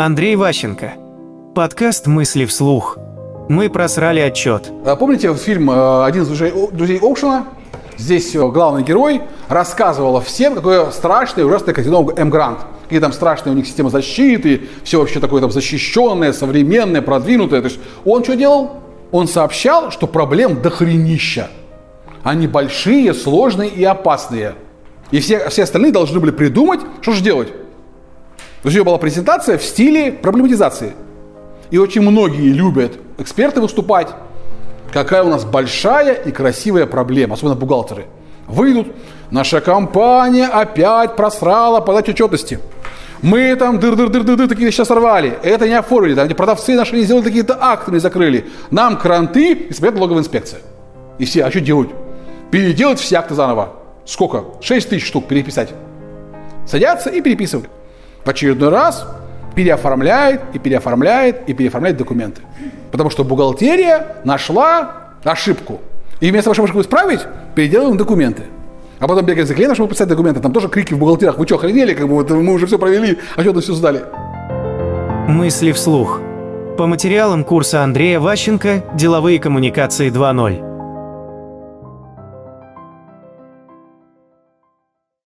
Андрей Ващенко. Подкаст «Мысли вслух». Мы просрали отчет. А Помните фильм э, «Один из друзей, Оушена»? Здесь главный герой рассказывал всем, какое страшное и ужасное казино М. Грант. Какие там страшные у них система защиты, все вообще такое там защищенное, современное, продвинутое. То есть он что делал? Он сообщал, что проблем дохренища. Они большие, сложные и опасные. И все, все остальные должны были придумать, что же делать. То есть у него была презентация в стиле проблематизации. И очень многие любят эксперты выступать. Какая у нас большая и красивая проблема, особенно бухгалтеры. Выйдут, наша компания опять просрала подать отчетности. Мы там дыр-дыр-дыр-дыр такие сейчас сорвали. Это не оформили. Там, продавцы наши не сделали какие-то акты, не закрыли. Нам кранты и смотрят налоговая инспекция. И все, а что делать? Переделать все акты заново. Сколько? 6 тысяч штук переписать. Садятся и переписывают. В очередной раз переоформляет и переоформляет и переоформляет документы. Потому что бухгалтерия нашла ошибку. И вместо того, чтобы ошибку исправить, переделываем документы. А потом бегает за клиентом, чтобы писать документы. Там тоже крики в бухгалтерах. Вы что, охренели? Как бы, вот, мы уже все провели, а что-то все сдали. «Мысли вслух». По материалам курса Андрея Ващенко «Деловые коммуникации 2.0».